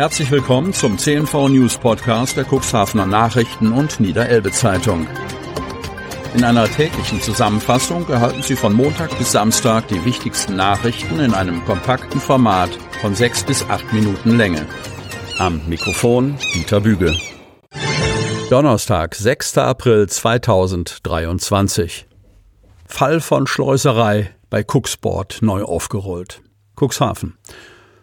Herzlich willkommen zum CNV News Podcast der Cuxhavener Nachrichten und Niederelbe Zeitung. In einer täglichen Zusammenfassung erhalten Sie von Montag bis Samstag die wichtigsten Nachrichten in einem kompakten Format von sechs bis acht Minuten Länge. Am Mikrofon Dieter Büge. Donnerstag, 6. April 2023. Fall von Schleuserei bei Cuxport neu aufgerollt. Cuxhaven.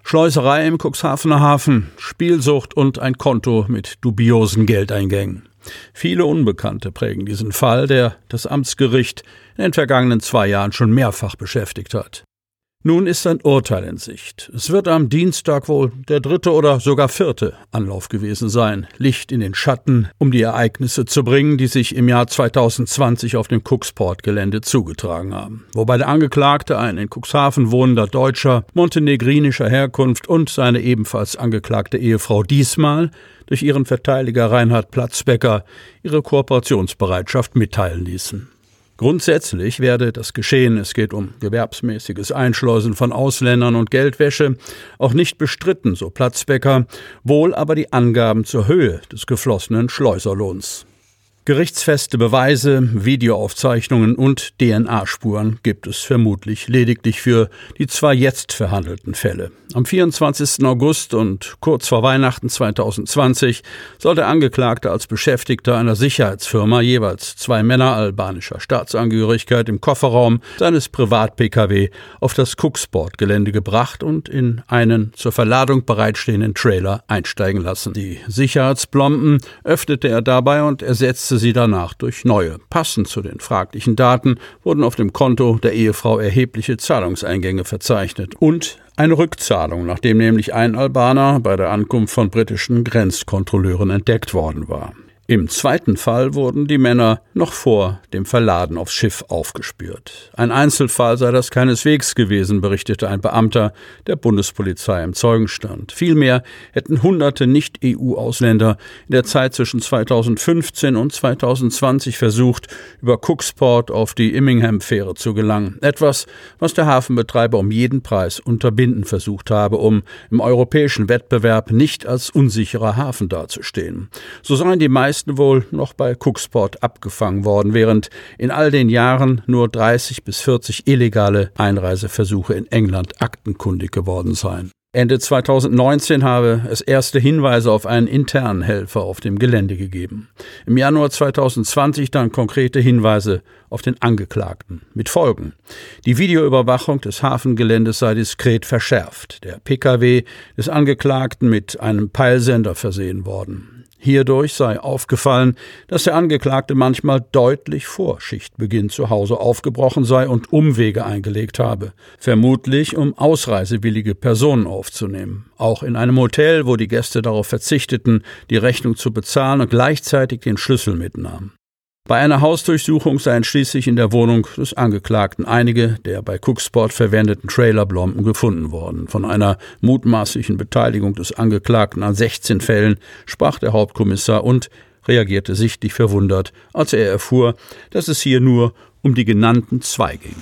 Schleuserei im Cuxhavener Hafen, Spielsucht und ein Konto mit dubiosen Geldeingängen. Viele Unbekannte prägen diesen Fall, der das Amtsgericht in den vergangenen zwei Jahren schon mehrfach beschäftigt hat. Nun ist ein Urteil in Sicht. Es wird am Dienstag wohl der dritte oder sogar vierte Anlauf gewesen sein, Licht in den Schatten, um die Ereignisse zu bringen, die sich im Jahr 2020 auf dem Cuxport-Gelände zugetragen haben. Wobei der Angeklagte, ein in Cuxhaven wohnender Deutscher montenegrinischer Herkunft und seine ebenfalls angeklagte Ehefrau diesmal durch ihren Verteidiger Reinhard Platzbecker ihre Kooperationsbereitschaft mitteilen ließen. Grundsätzlich werde das Geschehen, es geht um gewerbsmäßiges Einschleusen von Ausländern und Geldwäsche, auch nicht bestritten, so Platzbecker, wohl aber die Angaben zur Höhe des geflossenen Schleuserlohns. Gerichtsfeste Beweise, Videoaufzeichnungen und DNA-Spuren gibt es vermutlich lediglich für die zwei jetzt verhandelten Fälle. Am 24. August und kurz vor Weihnachten 2020 soll der Angeklagte als Beschäftigter einer Sicherheitsfirma jeweils zwei Männer albanischer Staatsangehörigkeit im Kofferraum seines Privat-Pkw auf das Cooksport-Gelände gebracht und in einen zur Verladung bereitstehenden Trailer einsteigen lassen. Die Sicherheitsblomben öffnete er dabei und ersetzte sie danach durch neue. Passend zu den fraglichen Daten wurden auf dem Konto der Ehefrau erhebliche Zahlungseingänge verzeichnet und eine Rückzahlung, nachdem nämlich ein Albaner bei der Ankunft von britischen Grenzkontrolleuren entdeckt worden war. Im zweiten Fall wurden die Männer noch vor dem Verladen aufs Schiff aufgespürt. Ein Einzelfall sei das keineswegs gewesen, berichtete ein Beamter der Bundespolizei im Zeugenstand. Vielmehr hätten hunderte Nicht-EU-Ausländer in der Zeit zwischen 2015 und 2020 versucht, über Cooksport auf die Immingham-Fähre zu gelangen. Etwas, was der Hafenbetreiber um jeden Preis unterbinden versucht habe, um im europäischen Wettbewerb nicht als unsicherer Hafen dazustehen. So seien die meisten meisten wohl noch bei Cooksport abgefangen worden, während in all den Jahren nur 30 bis 40 illegale Einreiseversuche in England aktenkundig geworden seien. Ende 2019 habe es erste Hinweise auf einen internen Helfer auf dem Gelände gegeben. Im Januar 2020 dann konkrete Hinweise auf den Angeklagten. Mit Folgen. Die Videoüberwachung des Hafengeländes sei diskret verschärft. Der Pkw des Angeklagten mit einem Peilsender versehen worden. Hierdurch sei aufgefallen, dass der Angeklagte manchmal deutlich vor Schichtbeginn zu Hause aufgebrochen sei und Umwege eingelegt habe, vermutlich um ausreisewillige Personen aufzunehmen. Auch in einem Hotel, wo die Gäste darauf verzichteten, die Rechnung zu bezahlen und gleichzeitig den Schlüssel mitnahmen. Bei einer Hausdurchsuchung seien schließlich in der Wohnung des Angeklagten einige der bei Cooksport verwendeten Trailerblomben gefunden worden. Von einer mutmaßlichen Beteiligung des Angeklagten an 16 Fällen sprach der Hauptkommissar und reagierte sichtlich verwundert, als er erfuhr, dass es hier nur um die genannten zwei ging.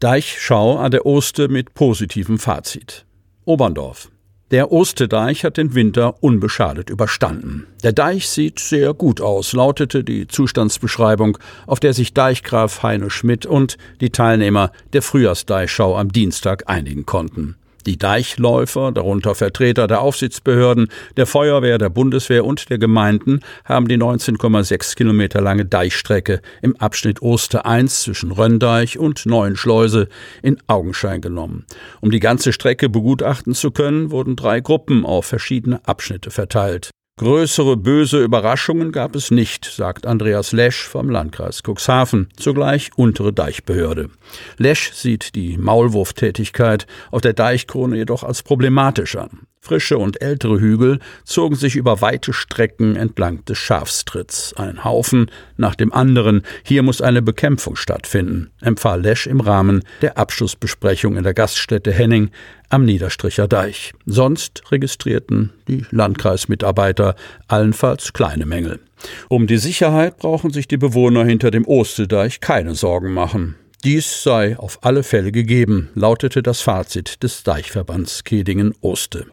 Deichschau an der Oste mit positivem Fazit. Oberndorf. Der Ostedeich hat den Winter unbeschadet überstanden. Der Deich sieht sehr gut aus, lautete die Zustandsbeschreibung, auf der sich Deichgraf Heine Schmidt und die Teilnehmer der Frühjahrsdeichschau am Dienstag einigen konnten. Die Deichläufer, darunter Vertreter der Aufsichtsbehörden, der Feuerwehr, der Bundeswehr und der Gemeinden, haben die 19,6 Kilometer lange Deichstrecke im Abschnitt Oster 1 zwischen Röndeich und Neuenschleuse in Augenschein genommen. Um die ganze Strecke begutachten zu können, wurden drei Gruppen auf verschiedene Abschnitte verteilt. Größere böse Überraschungen gab es nicht, sagt Andreas Lesch vom Landkreis Cuxhaven, zugleich untere Deichbehörde. Lesch sieht die Maulwurftätigkeit auf der Deichkrone jedoch als problematisch an. Frische und ältere Hügel zogen sich über weite Strecken entlang des Schafstritts. Ein Haufen nach dem anderen. Hier muss eine Bekämpfung stattfinden, empfahl Lesch im Rahmen der Abschlussbesprechung in der Gaststätte Henning am Niederstricher Deich. Sonst registrierten die Landkreismitarbeiter allenfalls kleine Mängel. Um die Sicherheit brauchen sich die Bewohner hinter dem Ostedeich keine Sorgen machen. Dies sei auf alle Fälle gegeben, lautete das Fazit des Deichverbands Kedingen-Oste.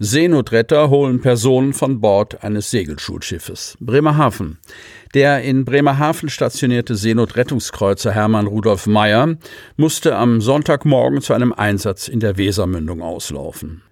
Seenotretter holen Personen von Bord eines Segelschulschiffes. Bremerhaven. Der in Bremerhaven stationierte Seenotrettungskreuzer Hermann Rudolf Meyer musste am Sonntagmorgen zu einem Einsatz in der Wesermündung auslaufen.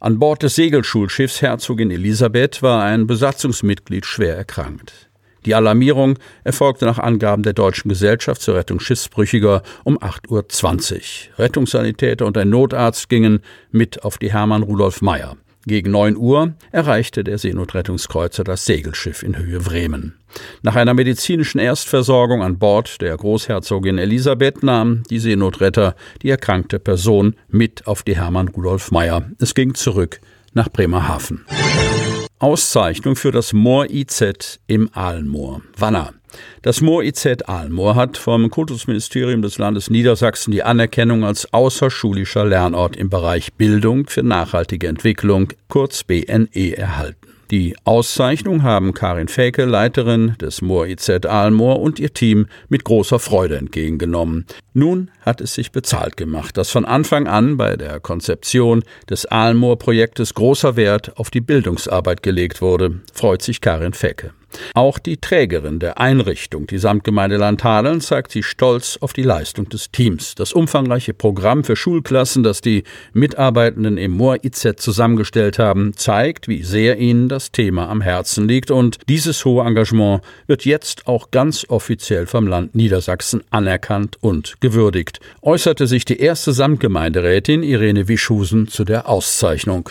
An Bord des Segelschulschiffs Herzogin Elisabeth war ein Besatzungsmitglied schwer erkrankt. Die Alarmierung erfolgte nach Angaben der Deutschen Gesellschaft zur Rettung Schiffsbrüchiger um 8.20 Uhr. Rettungssanitäter und ein Notarzt gingen mit auf die Hermann Rudolf Meyer. Gegen 9 Uhr erreichte der Seenotrettungskreuzer das Segelschiff in Höhe Bremen. Nach einer medizinischen Erstversorgung an Bord der Großherzogin Elisabeth nahmen die Seenotretter die erkrankte Person mit auf die Hermann Rudolf Meyer. Es ging zurück nach Bremerhaven. Auszeichnung für das Moor IZ im Aalmoor. Wanner. Das Moor IZ Aalmoor hat vom Kultusministerium des Landes Niedersachsen die Anerkennung als außerschulischer Lernort im Bereich Bildung für nachhaltige Entwicklung, kurz BNE, erhalten. Die Auszeichnung haben Karin Fäke, Leiterin des Moor IZ Aalmoor und ihr Team mit großer Freude entgegengenommen. Nun hat es sich bezahlt gemacht, dass von Anfang an bei der Konzeption des Aalmoor-Projektes großer Wert auf die Bildungsarbeit gelegt wurde, freut sich Karin Fäke. Auch die Trägerin der Einrichtung, die Samtgemeinde Landhadeln, zeigt sich stolz auf die Leistung des Teams. Das umfangreiche Programm für Schulklassen, das die Mitarbeitenden im Moor IZ zusammengestellt haben, zeigt, wie sehr ihnen das Thema am Herzen liegt. Und dieses hohe Engagement wird jetzt auch ganz offiziell vom Land Niedersachsen anerkannt und gewürdigt, äußerte sich die erste Samtgemeinderätin Irene Wischhusen zu der Auszeichnung.